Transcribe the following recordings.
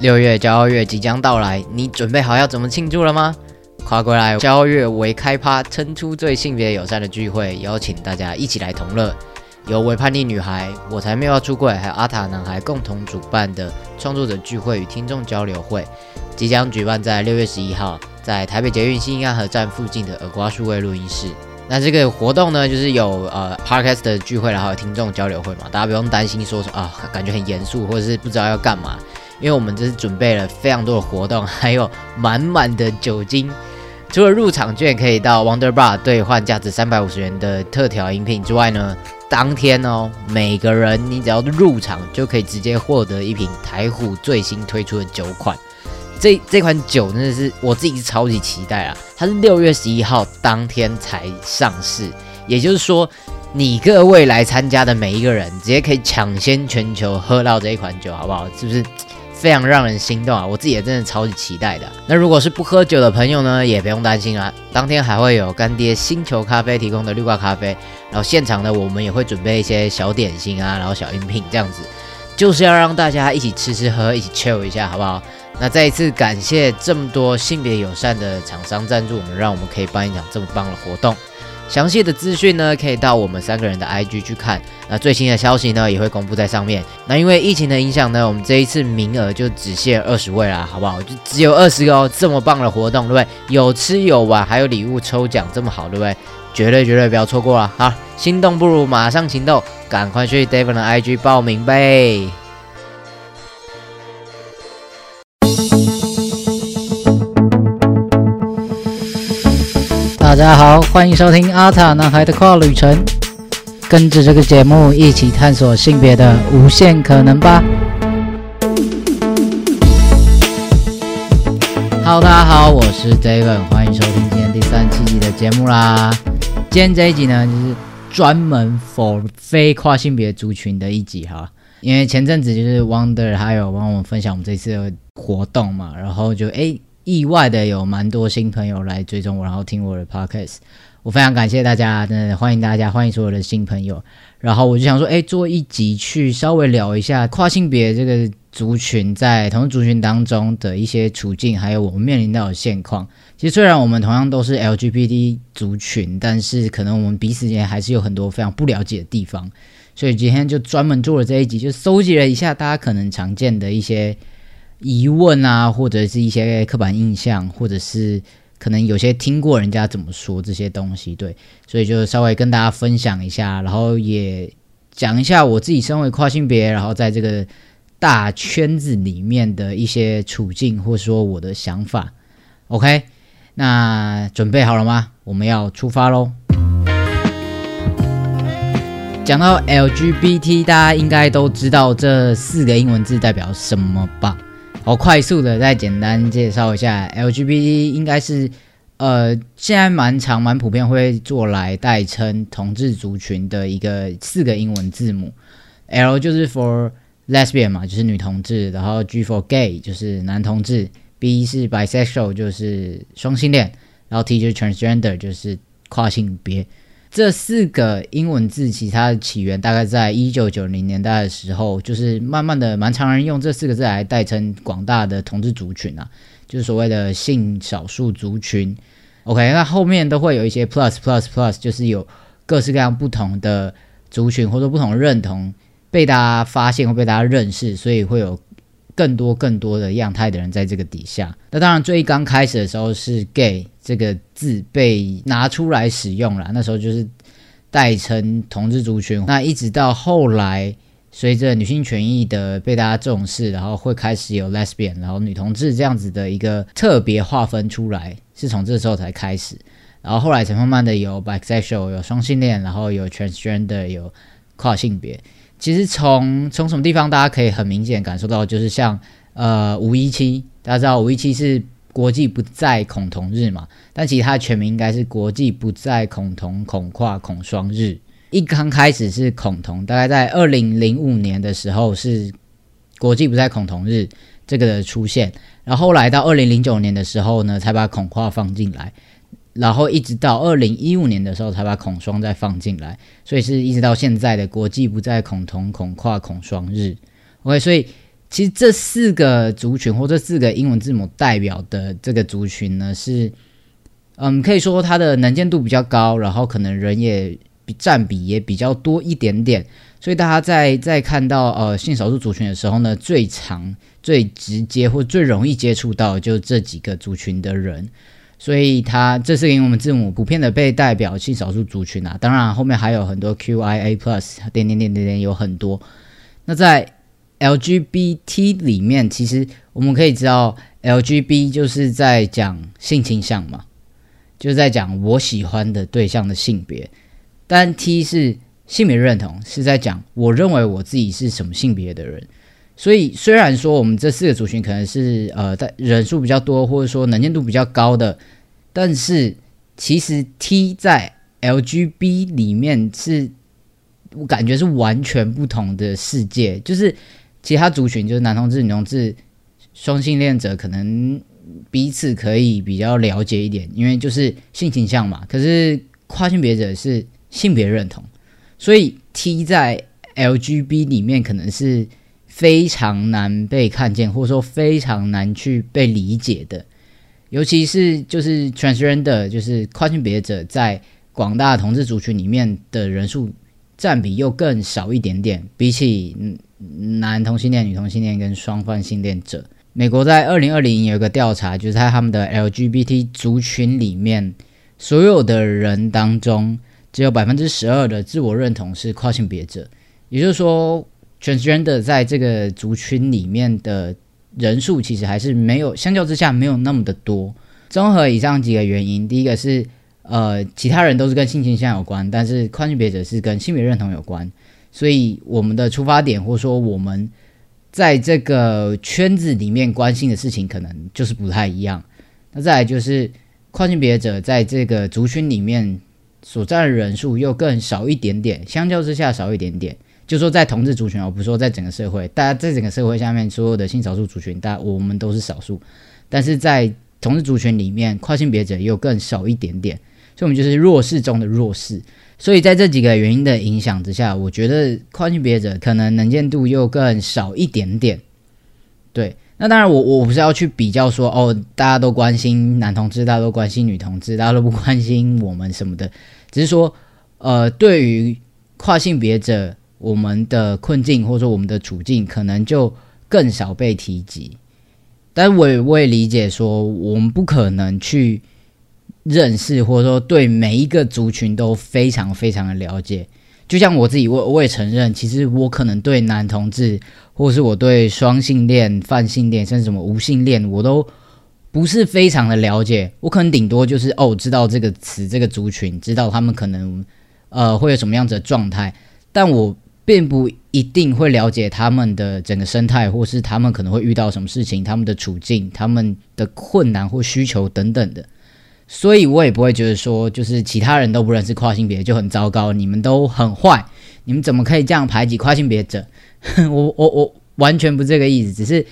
六月骄傲月即将到来，你准备好要怎么庆祝了吗？跨过来骄傲月为开趴，撑出最性别友善的聚会，邀请大家一起来同乐。由为叛逆女孩、我才没有要出柜，还有阿塔男孩共同主办的创作者聚会与听众交流会，即将举办在六月十一号，在台北捷运新安河站附近的耳瓜数位录音室。那这个活动呢，就是有呃 podcast 的聚会，然后有听众交流会嘛，大家不用担心说啊，感觉很严肃，或者是不知道要干嘛。因为我们这是准备了非常多的活动，还有满满的酒精。除了入场券可以到 Wonder Bar 兑换价值三百五十元的特调饮品之外呢，当天哦，每个人你只要入场就可以直接获得一瓶台虎最新推出的酒款。这这款酒真的是我自己超级期待啊！它是六月十一号当天才上市，也就是说，你各位来参加的每一个人，直接可以抢先全球喝到这一款酒，好不好？是不是？非常让人心动啊！我自己也真的超级期待的。那如果是不喝酒的朋友呢，也不用担心啊。当天还会有干爹星球咖啡提供的绿挂咖啡，然后现场呢，我们也会准备一些小点心啊，然后小饮品这样子，就是要让大家一起吃吃喝，一起 chill 一下，好不好？那再一次感谢这么多性别友善的厂商赞助我们，让我们可以办一场这么棒的活动。详细的资讯呢，可以到我们三个人的 IG 去看。那最新的消息呢，也会公布在上面。那因为疫情的影响呢，我们这一次名额就只限二十位啦，好不好？就只有二十个哦，这么棒的活动，对不对？有吃有玩，还有礼物抽奖，这么好，对不对？绝对绝对不要错过了。好，心动不如马上行动，赶快去 David 的 IG 报名呗。大家好，欢迎收听阿塔男孩的跨旅程，跟着这个节目一起探索性别的无限可能吧。Hello，大家好，我是 David，欢迎收听今天第三期的节目啦。今天这一集呢，就是专门 for 非跨性别族群的一集哈，因为前阵子就是 Wonder 还有帮我们分享我们这次的活动嘛，然后就哎。意外的有蛮多新朋友来追踪我，然后听我的 podcast，我非常感谢大家，真的欢迎大家，欢迎所有的新朋友。然后我就想说，哎，做一集去稍微聊一下跨性别这个族群在同族群当中的一些处境，还有我们面临到的现况。其实虽然我们同样都是 LGBT 族群，但是可能我们彼此间还是有很多非常不了解的地方。所以今天就专门做了这一集，就搜集了一下大家可能常见的一些。疑问啊，或者是一些刻板印象，或者是可能有些听过人家怎么说这些东西，对，所以就稍微跟大家分享一下，然后也讲一下我自己身为跨性别，然后在这个大圈子里面的一些处境，或者说我的想法。OK，那准备好了吗？我们要出发喽！讲到 LGBT，大家应该都知道这四个英文字代表什么吧？我快速的再简单介绍一下，LGBT 应该是呃现在蛮长蛮普遍会做来代称同志族群的一个四个英文字母，L 就是 for lesbian 嘛，就是女同志，然后 G for gay 就是男同志，B 是 bisexual 就是双性恋，然后 T 就是 transgender 就是跨性别。这四个英文字，其它的起源大概在一九九零年代的时候，就是慢慢的蛮常人用这四个字来代称广大的同志族群啊，就是所谓的性少数族群。OK，那后面都会有一些 plus plus plus，就是有各式各样不同的族群或者不同的认同被大家发现或被大家认识，所以会有更多更多的样态的人在这个底下。那当然最刚开始的时候是 gay。这个字被拿出来使用了，那时候就是代称同志族群。那一直到后来，随着女性权益的被大家重视，然后会开始有 lesbian，然后女同志这样子的一个特别划分出来，是从这时候才开始。然后后来才慢慢的有 bisexual，有双性恋，然后有 transgender，有跨性别。其实从从什么地方大家可以很明显感受到，就是像呃五一七，大家知道五一七是。国际不再恐同日嘛，但其实它的全名应该是国际不再恐同恐跨恐双日。一刚开始是恐同，大概在二零零五年的时候是国际不再恐同日这个的出现，然后后来到二零零九年的时候呢，才把恐跨放进来，然后一直到二零一五年的时候才把恐双再放进来，所以是一直到现在的国际不再恐同恐跨恐双日。OK，所以。其实这四个族群或这四个英文字母代表的这个族群呢，是嗯，可以说它的能见度比较高，然后可能人也比占比也比较多一点点。所以大家在在看到呃性少数族群的时候呢，最常、最直接或最容易接触到就这几个族群的人，所以它这是英文字母普遍的被代表性少数族群啊。当然后面还有很多 QIA plus 点点点点点有很多。那在 LGBT 里面，其实我们可以知道 LGB 就是在讲性倾向嘛，就是在讲我喜欢的对象的性别，但 T 是。性别认同是在讲我认为我自己是什么性别的人，所以虽然说我们这四个族群可能是呃在人数比较多或者说能见度比较高的，但是其实 T 在 LGB 里面是我感觉是完全不同的世界，就是其他族群就是男同志、女同志、双性恋者可能彼此可以比较了解一点，因为就是性倾向嘛，可是跨性别者是性别认同。所以 T 在 LGB 里面可能是非常难被看见，或者说非常难去被理解的，尤其是就是 transgender，就是跨性别者在广大同志族群里面的人数占比又更少一点点，比起男同性恋、女同性恋跟双方性恋者。美国在二零二零有一个调查，就是在他们的 LGBT 族群里面，所有的人当中。只有百分之十二的自我认同是跨性别者，也就是说，transgender 在这个族群里面的人数其实还是没有，相较之下没有那么的多。综合以上几个原因，第一个是呃，其他人都是跟性倾向有关，但是跨性别者是跟性别认同有关，所以我们的出发点或说我们在这个圈子里面关心的事情可能就是不太一样。那再来就是跨性别者在这个族群里面。所占的人数又更少一点点，相较之下少一点点。就说在同志族群，而不是说在整个社会，大家在整个社会下面所有的性少数族群，大我们都是少数。但是在同志族群里面，跨性别者又更少一点点，所以我们就是弱势中的弱势。所以在这几个原因的影响之下，我觉得跨性别者可能能见度又更少一点点。对。那当然，我我不是要去比较说哦，大家都关心男同志，大家都关心女同志，大家都不关心我们什么的，只是说，呃，对于跨性别者，我们的困境或者说我们的处境，可能就更少被提及。但我也我也理解说，我们不可能去认识或者说对每一个族群都非常非常的了解。就像我自己，我我也承认，其实我可能对男同志，或是我对双性恋、泛性恋，甚至什么无性恋，我都不是非常的了解。我可能顶多就是哦，知道这个词、这个族群，知道他们可能呃会有什么样子的状态，但我并不一定会了解他们的整个生态，或是他们可能会遇到什么事情、他们的处境、他们的困难或需求等等的。所以我也不会觉得说，就是其他人都不认识跨性别就很糟糕，你们都很坏，你们怎么可以这样排挤跨性别者？我我我完全不这个意思，只是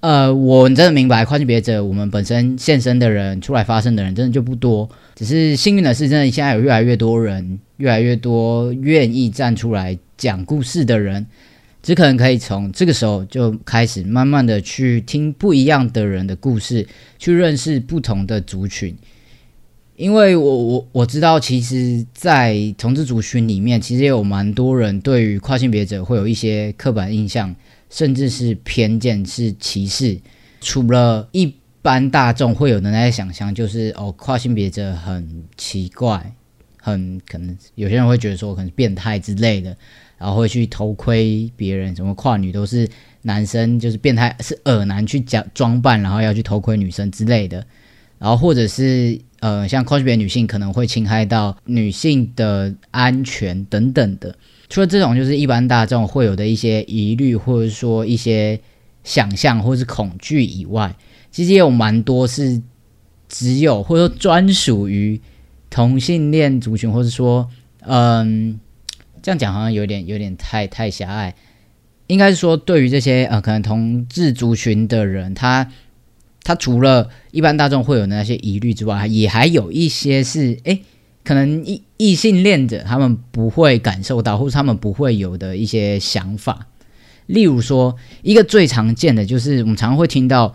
呃，我真的明白跨性别者，我们本身现身的人出来发声的人真的就不多，只是幸运的是，真的现在有越来越多人，越来越多愿意站出来讲故事的人，只可能可以从这个时候就开始慢慢的去听不一样的人的故事，去认识不同的族群。因为我我我知道，其实，在同志族群里面，其实也有蛮多人对于跨性别者会有一些刻板印象，甚至是偏见、是歧视。除了一般大众会有的那些想象，就是哦，跨性别者很奇怪，很可能有些人会觉得说可能变态之类的，然后会去偷窥别人，什么跨女都是男生，就是变态，是耳男去假装扮，然后要去偷窥女生之类的，然后或者是。呃，像跨性别女性可能会侵害到女性的安全等等的。除了这种，就是一般大众会有的一些疑虑，或者说一些想象或是恐惧以外，其实也有蛮多是只有或者说专属于同性恋族群，或者说，嗯，这样讲好像有点有点太太狭隘。应该是说，对于这些呃可能同志族群的人，他。他除了一般大众会有的那些疑虑之外，也还有一些是诶，可能异异性恋者他们不会感受到，或是他们不会有的一些想法。例如说，一个最常见的就是我们常常会听到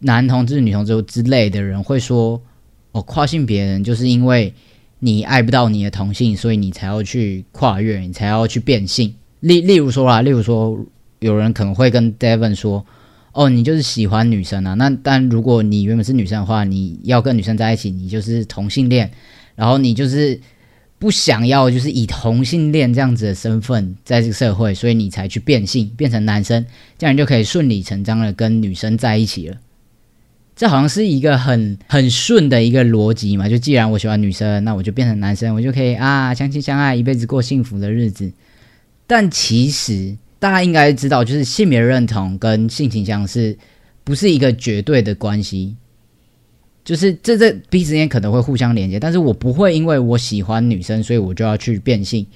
男同志、女同志之类的人会说：“哦，跨性别人就是因为你爱不到你的同性，所以你才要去跨越，你才要去变性。”例例如说啦，例如说，有人可能会跟 Devon 说：“哦，你就是喜欢女生啊。那但如果你原本是女生的话，你要跟女生在一起，你就是同性恋，然后你就是。”不想要就是以同性恋这样子的身份在这个社会，所以你才去变性变成男生，这样就可以顺理成章的跟女生在一起了。这好像是一个很很顺的一个逻辑嘛？就既然我喜欢女生，那我就变成男生，我就可以啊相亲相爱，一辈子过幸福的日子。但其实大家应该知道，就是性别认同跟性倾向是不是一个绝对的关系？就是这这彼此间可能会互相连接，但是我不会因为我喜欢女生，所以我就要去变性，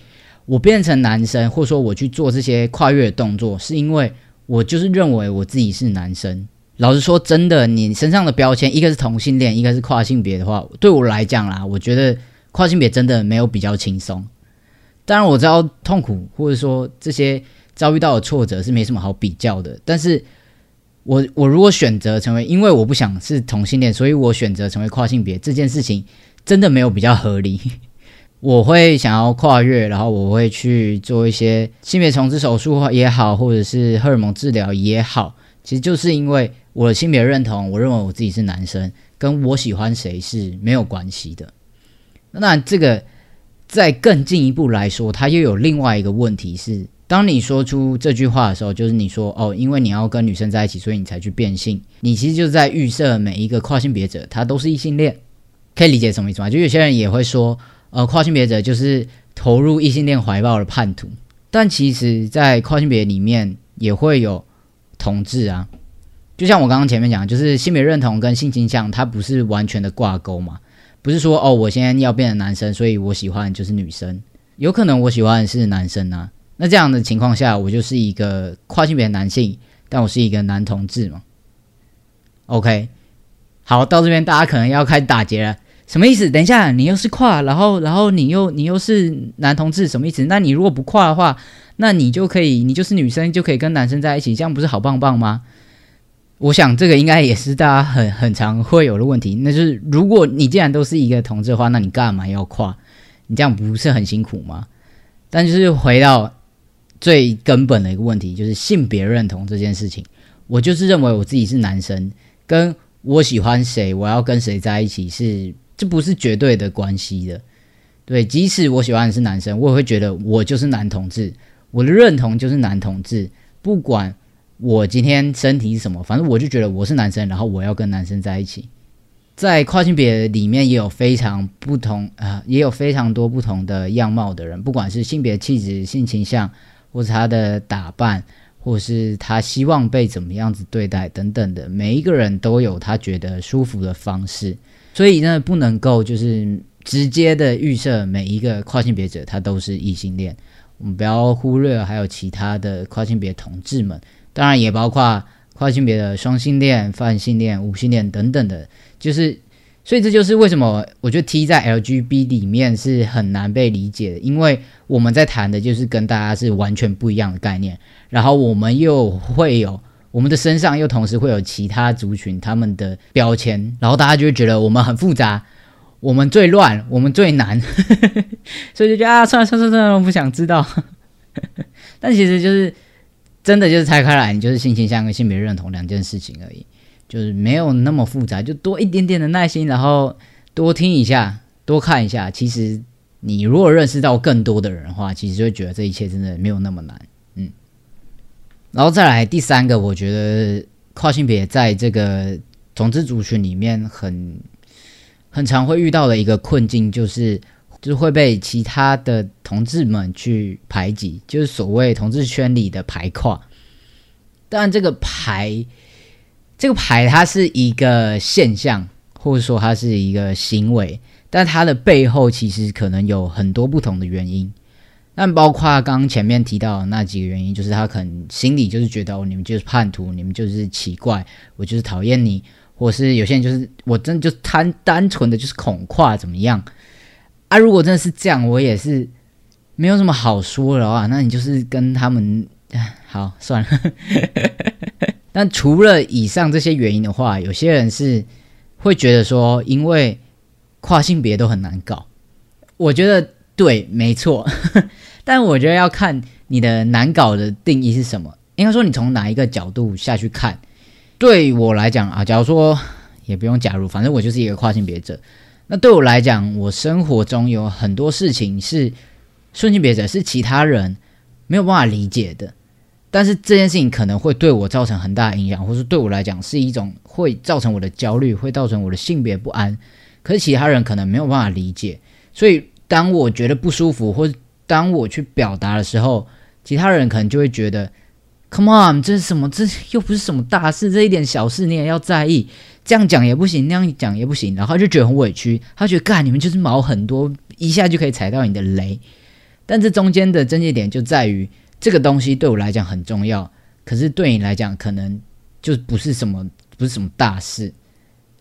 我变成男生，或说我去做这些跨越的动作，是因为我就是认为我自己是男生。老实说，真的，你身上的标签，一个是同性恋，一个是跨性别的话，对我来讲啦，我觉得跨性别真的没有比较轻松。当然我知道痛苦，或者说这些遭遇到的挫折是没什么好比较的，但是。我我如果选择成为，因为我不想是同性恋，所以我选择成为跨性别这件事情真的没有比较合理。我会想要跨越，然后我会去做一些性别重置手术也好，或者是荷尔蒙治疗也好，其实就是因为我的性别认同，我认为我自己是男生，跟我喜欢谁是没有关系的。那这个再更进一步来说，它又有另外一个问题是。当你说出这句话的时候，就是你说哦，因为你要跟女生在一起，所以你才去变性。你其实就在预设每一个跨性别者他都是异性恋，可以理解什么意思吗？就有些人也会说，呃，跨性别者就是投入异性恋怀抱的叛徒。但其实，在跨性别里面也会有同志啊，就像我刚刚前面讲，就是性别认同跟性倾向它不是完全的挂钩嘛，不是说哦，我现在要变成男生，所以我喜欢就是女生，有可能我喜欢的是男生啊。那这样的情况下，我就是一个跨性别男性，但我是一个男同志嘛？OK，好，到这边大家可能要开始打结了，什么意思？等一下，你又是跨，然后，然后你又你又是男同志，什么意思？那你如果不跨的话，那你就可以，你就是女生就可以跟男生在一起，这样不是好棒棒吗？我想这个应该也是大家很很常会有的问题，那就是如果你既然都是一个同志的话，那你干嘛要跨？你这样不是很辛苦吗？但就是回到。最根本的一个问题就是性别认同这件事情，我就是认为我自己是男生，跟我喜欢谁，我要跟谁在一起，是这不是绝对的关系的。对，即使我喜欢的是男生，我也会觉得我就是男同志，我的认同就是男同志，不管我今天身体是什么，反正我就觉得我是男生，然后我要跟男生在一起。在跨性别里面也有非常不同啊，也有非常多不同的样貌的人，不管是性别气质、性倾向。或者他的打扮，或是他希望被怎么样子对待等等的，每一个人都有他觉得舒服的方式，所以呢，不能够就是直接的预设每一个跨性别者他都是异性恋。我们不要忽略还有其他的跨性别同志们，当然也包括跨性别的双性恋、泛性恋、无性恋等等的，就是。所以这就是为什么我觉得 T 在 LGB 里面是很难被理解的，因为我们在谈的就是跟大家是完全不一样的概念，然后我们又会有我们的身上又同时会有其他族群他们的标签，然后大家就会觉得我们很复杂，我们最乱，我们最难，所以就觉得啊，算了算了算了，我不想知道。但其实就是真的就是拆开来，你就是性倾向跟性别认同两件事情而已。就是没有那么复杂，就多一点点的耐心，然后多听一下，多看一下。其实你如果认识到更多的人的话，其实就觉得这一切真的没有那么难。嗯，然后再来第三个，我觉得跨性别在这个同志族群里面很很常会遇到的一个困境，就是就是会被其他的同志们去排挤，就是所谓同志圈里的排跨。当然，这个排。这个牌它是一个现象，或者说它是一个行为，但它的背后其实可能有很多不同的原因。那包括刚刚前面提到的那几个原因，就是他可能心里就是觉得哦，你们就是叛徒，你们就是奇怪，我就是讨厌你，或是有些人就是我真的就单单纯的就是恐跨怎么样啊？如果真的是这样，我也是没有什么好说的话，那你就是跟他们。好算了。但除了以上这些原因的话，有些人是会觉得说，因为跨性别都很难搞。我觉得对，没错。但我觉得要看你的难搞的定义是什么。应该说，你从哪一个角度下去看？对我来讲啊，假如说也不用假如，反正我就是一个跨性别者。那对我来讲，我生活中有很多事情是顺性别者是其他人没有办法理解的。但是这件事情可能会对我造成很大影响，或是对我来讲是一种会造成我的焦虑，会造成我的性别不安。可是其他人可能没有办法理解，所以当我觉得不舒服，或者当我去表达的时候，其他人可能就会觉得，Come on，这是什么？这又不是什么大事，这一点小事你也要在意？这样讲也不行，那样讲也不行，然后就觉得很委屈。他觉得干你们就是毛很多，一下就可以踩到你的雷。但这中间的争议点就在于。这个东西对我来讲很重要，可是对你来讲可能就不是什么不是什么大事，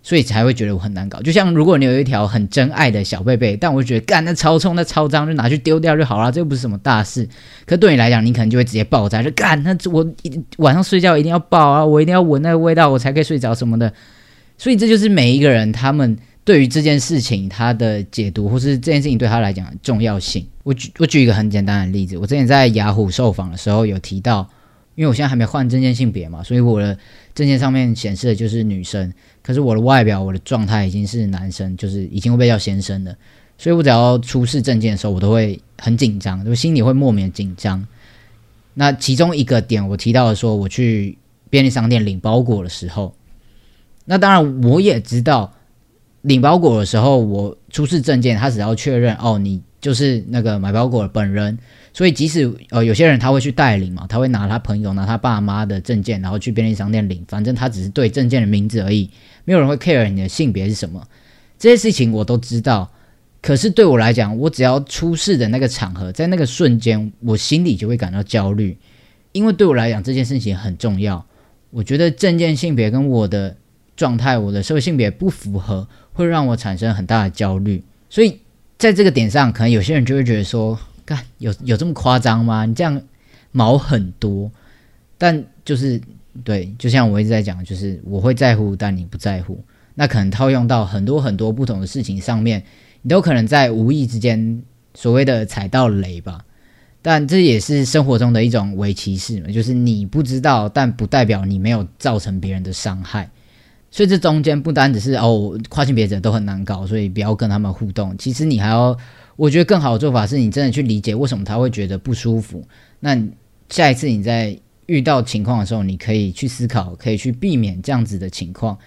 所以才会觉得我很难搞。就像如果你有一条很真爱的小贝贝，但我觉得干那超冲、那超脏，就拿去丢掉就好了，这又不是什么大事。可对你来讲，你可能就会直接爆炸，就干那我晚上睡觉一定要爆啊，我一定要闻那个味道，我才可以睡着什么的。所以这就是每一个人他们。对于这件事情，他的解读或是这件事情对他来讲的重要性，我举我举一个很简单的例子。我之前在雅虎受访的时候有提到，因为我现在还没换证件性别嘛，所以我的证件上面显示的就是女生，可是我的外表我的状态已经是男生，就是已经会被叫先生的，所以我只要出示证件的时候，我都会很紧张，就心里会莫名紧张。那其中一个点我提到的说，我去便利商店领包裹的时候，那当然我也知道。领包裹的时候，我出示证件，他只要确认哦，你就是那个买包裹的本人。所以即使呃有些人他会去代领嘛，他会拿他朋友、拿他爸妈的证件，然后去便利商店领，反正他只是对证件的名字而已，没有人会 care 你的性别是什么。这些事情我都知道，可是对我来讲，我只要出事的那个场合，在那个瞬间，我心里就会感到焦虑，因为对我来讲这件事情很重要。我觉得证件性别跟我的状态、我的社会性别不符合。会让我产生很大的焦虑，所以在这个点上，可能有些人就会觉得说：“干有有这么夸张吗？你这样毛很多。”但就是对，就像我一直在讲，就是我会在乎，但你不在乎。那可能套用到很多很多不同的事情上面，你都可能在无意之间所谓的踩到雷吧。但这也是生活中的一种微歧视嘛，就是你不知道，但不代表你没有造成别人的伤害。所以这中间不单只是哦，跨性别者都很难搞，所以不要跟他们互动。其实你还要，我觉得更好的做法是你真的去理解为什么他会觉得不舒服。那下一次你在遇到情况的时候，你可以去思考，可以去避免这样子的情况。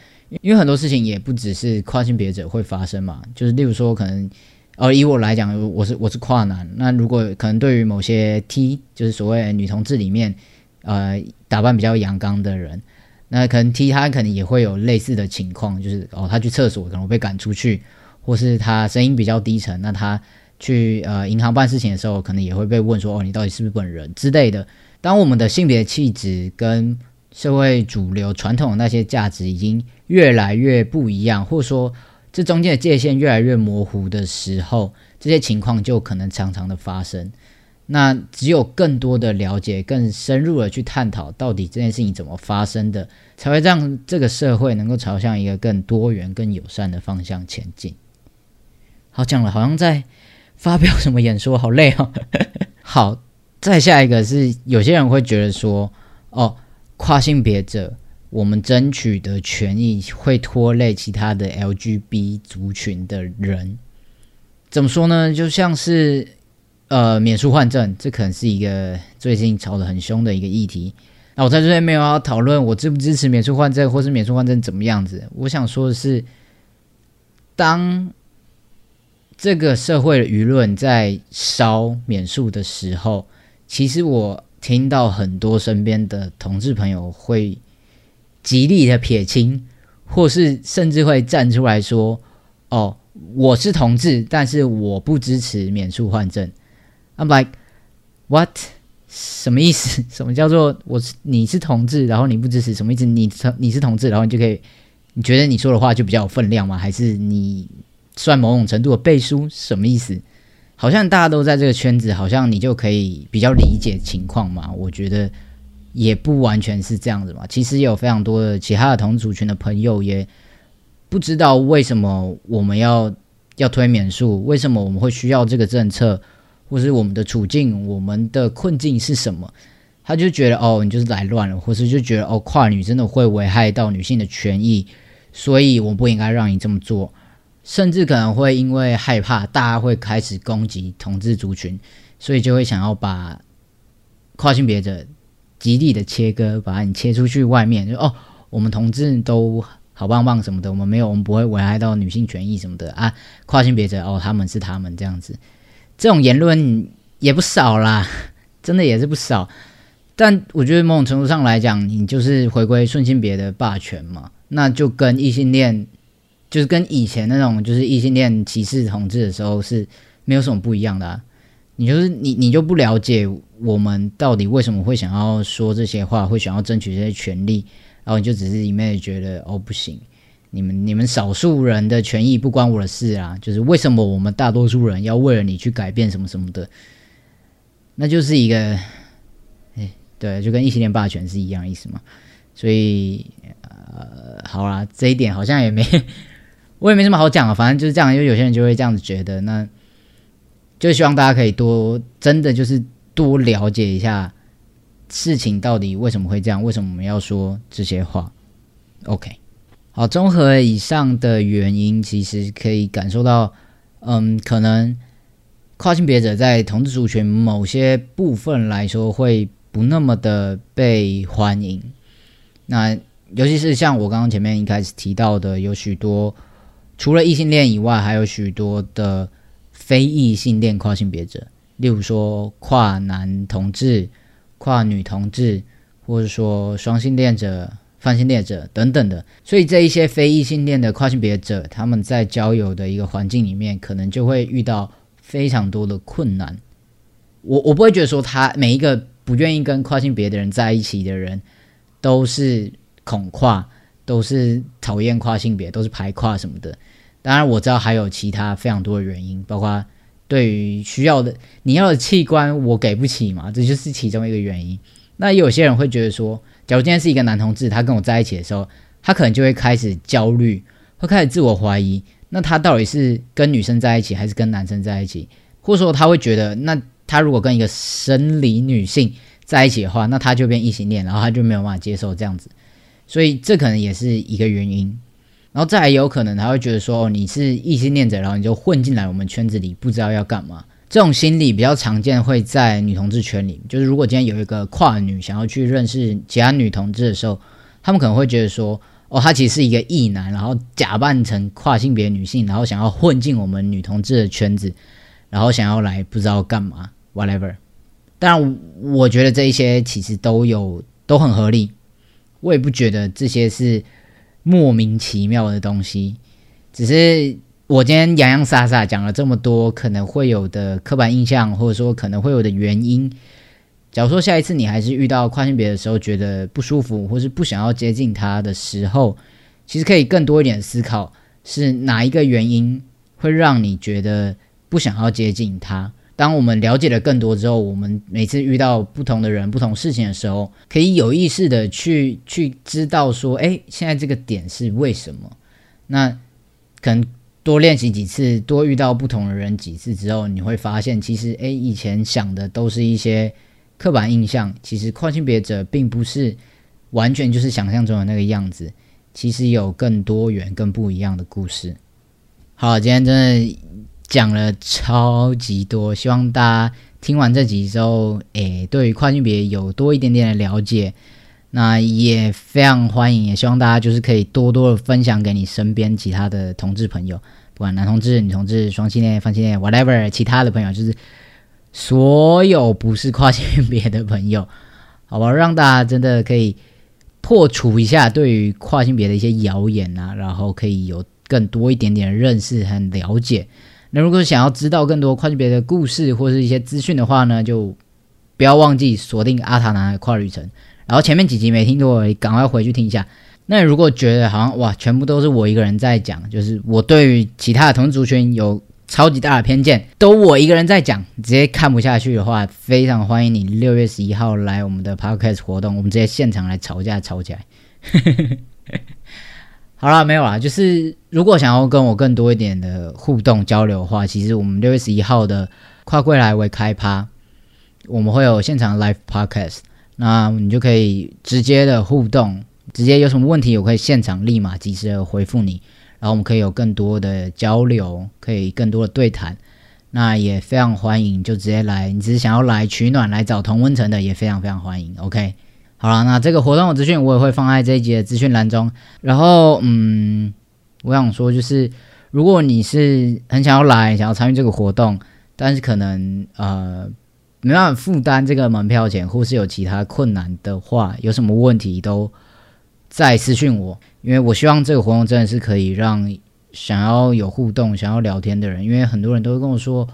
因为很多事情也不只是跨性别者会发生嘛，就是例如说可能，呃，以我来讲，我是我是跨男，那如果可能对于某些 T，就是所谓女同志里面，呃，打扮比较阳刚的人。那可能 T 他可能也会有类似的情况，就是哦，他去厕所可能被赶出去，或是他声音比较低沉，那他去呃银行办事情的时候，可能也会被问说哦，你到底是不是本人之类的。当我们的性别气质跟社会主流传统的那些价值已经越来越不一样，或者说这中间的界限越来越模糊的时候，这些情况就可能常常的发生。那只有更多的了解、更深入的去探讨，到底这件事情怎么发生的，才会让这个社会能够朝向一个更多元、更友善的方向前进。好讲了，好像在发表什么演说，好累哦。好，再下一个是有些人会觉得说，哦，跨性别者，我们争取的权益会拖累其他的 LGB 族群的人。怎么说呢？就像是。呃，免诉换证，这可能是一个最近吵得很凶的一个议题。那我在这边没有要讨论我支不支持免诉换证，或是免诉换证怎么样子。我想说的是，当这个社会的舆论在烧免诉的时候，其实我听到很多身边的同志朋友会极力的撇清，或是甚至会站出来说：“哦，我是同志，但是我不支持免诉换证。” I'm like, what？什么意思？什么叫做我是你是同志，然后你不支持？什么意思？你你是同志，然后你就可以？你觉得你说的话就比较有分量吗？还是你算某种程度的背书？什么意思？好像大家都在这个圈子，好像你就可以比较理解情况嘛？我觉得也不完全是这样子嘛。其实有非常多的其他的同族群的朋友，也不知道为什么我们要要推免数，为什么我们会需要这个政策，或是我们的处境、我们的困境是什么？他就觉得哦，你就是来乱了，或是就觉得哦，跨女真的会危害到女性的权益，所以我不应该让你这么做。甚至可能会因为害怕，大家会开始攻击同志族群，所以就会想要把跨性别者极力的切割，把你切出去外面。就哦，我们同志都好棒棒什么的，我们没有，我们不会危害到女性权益什么的啊。跨性别者哦，他们是他们这样子，这种言论也不少啦，真的也是不少。但我觉得某种程度上来讲，你就是回归顺性别的霸权嘛，那就跟异性恋。就是跟以前那种就是异性恋歧视同志的时候是没有什么不一样的！你就是你你就不了解我们到底为什么会想要说这些话，会想要争取这些权利，然后你就只是一面觉得哦不行，你们你们少数人的权益不关我的事啊！就是为什么我们大多数人要为了你去改变什么什么的？那就是一个哎对，就跟异性恋霸权是一样意思嘛。所以呃好啦，这一点好像也没。我也没什么好讲啊，反正就是这样，因为有些人就会这样子觉得，那就希望大家可以多真的就是多了解一下事情到底为什么会这样，为什么我们要说这些话。OK，好，综合以上的原因，其实可以感受到，嗯，可能跨性别者在同志族群某些部分来说会不那么的被欢迎。那尤其是像我刚刚前面一开始提到的，有许多。除了异性恋以外，还有许多的非异性恋跨性别者，例如说跨男同志、跨女同志，或者说双性恋者、泛性恋者等等的。所以这一些非异性恋的跨性别者，他们在交友的一个环境里面，可能就会遇到非常多的困难。我我不会觉得说他每一个不愿意跟跨性别的人在一起的人都是恐跨。都是讨厌跨性别，都是排跨什么的。当然我知道还有其他非常多的原因，包括对于需要的你要的器官我给不起嘛，这就是其中一个原因。那有些人会觉得说，假如今天是一个男同志，他跟我在一起的时候，他可能就会开始焦虑，会开始自我怀疑，那他到底是跟女生在一起还是跟男生在一起？或者说他会觉得，那他如果跟一个生理女性在一起的话，那他就变异性恋，然后他就没有办法接受这样子。所以这可能也是一个原因，然后再有可能他会觉得说，你是异性恋者，然后你就混进来我们圈子里，不知道要干嘛。这种心理比较常见，会在女同志圈里。就是如果今天有一个跨女想要去认识其他女同志的时候，他们可能会觉得说，哦，他其实是一个异男，然后假扮成跨性别女性，然后想要混进我们女同志的圈子，然后想要来不知道干嘛，whatever。当然，我觉得这一些其实都有都很合理。我也不觉得这些是莫名其妙的东西，只是我今天洋洋洒洒讲了这么多可能会有的刻板印象，或者说可能会有的原因。假如说下一次你还是遇到跨性别的时候觉得不舒服，或是不想要接近他的时候，其实可以更多一点思考，是哪一个原因会让你觉得不想要接近他。当我们了解了更多之后，我们每次遇到不同的人、不同事情的时候，可以有意识的去去知道说，哎，现在这个点是为什么？那可能多练习几次，多遇到不同的人几次之后，你会发现，其实，哎，以前想的都是一些刻板印象，其实跨性别者并不是完全就是想象中的那个样子，其实有更多元、更不一样的故事。好，今天真的。讲了超级多，希望大家听完这集之后，诶，对于跨性别有多一点点的了解。那也非常欢迎，也希望大家就是可以多多的分享给你身边其他的同志朋友，不管男同志、女同志、双性恋、泛性恋，whatever，其他的朋友，就是所有不是跨性别的朋友，好吧，让大家真的可以破除一下对于跨性别的一些谣言啊，然后可以有更多一点点的认识和了解。那如果想要知道更多跨性别的故事或是一些资讯的话呢，就不要忘记锁定阿塔男的跨旅程。然后前面几集没听过，赶快回去听一下。那如果觉得好像哇，全部都是我一个人在讲，就是我对于其他的同族群有超级大的偏见，都我一个人在讲，直接看不下去的话，非常欢迎你六月十一号来我们的 podcast 活动，我们直接现场来吵架吵起来。好啦，没有啦，就是如果想要跟我更多一点的互动交流的话，其实我们六月十一号的跨柜来为开趴，我们会有现场 live podcast，那你就可以直接的互动，直接有什么问题，我可以现场立马及时的回复你，然后我们可以有更多的交流，可以更多的对谈，那也非常欢迎，就直接来，你只是想要来取暖，来找同温层的，也非常非常欢迎，OK。好了，那这个活动的资讯我也会放在这一集的资讯栏中。然后，嗯，我想说，就是如果你是很想要来、想要参与这个活动，但是可能呃没办法负担这个门票钱，或是有其他困难的话，有什么问题都再私讯我，因为我希望这个活动真的是可以让想要有互动、想要聊天的人，因为很多人都会跟我说。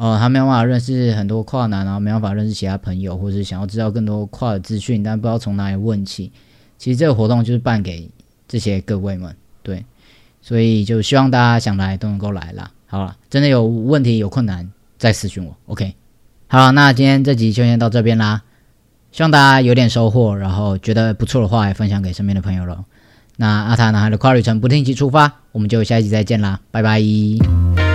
呃，他没有办法认识很多跨男啊，没办法认识其他朋友，或者是想要知道更多跨的资讯，但不知道从哪里问起。其实这个活动就是办给这些各位们，对，所以就希望大家想来都能够来啦。好了，真的有问题有困难再私讯我，OK。好了，那今天这集就先到这边啦，希望大家有点收获，然后觉得不错的话也分享给身边的朋友喽。那阿塔男孩的跨旅程不定期出发，我们就下一集再见啦，拜拜。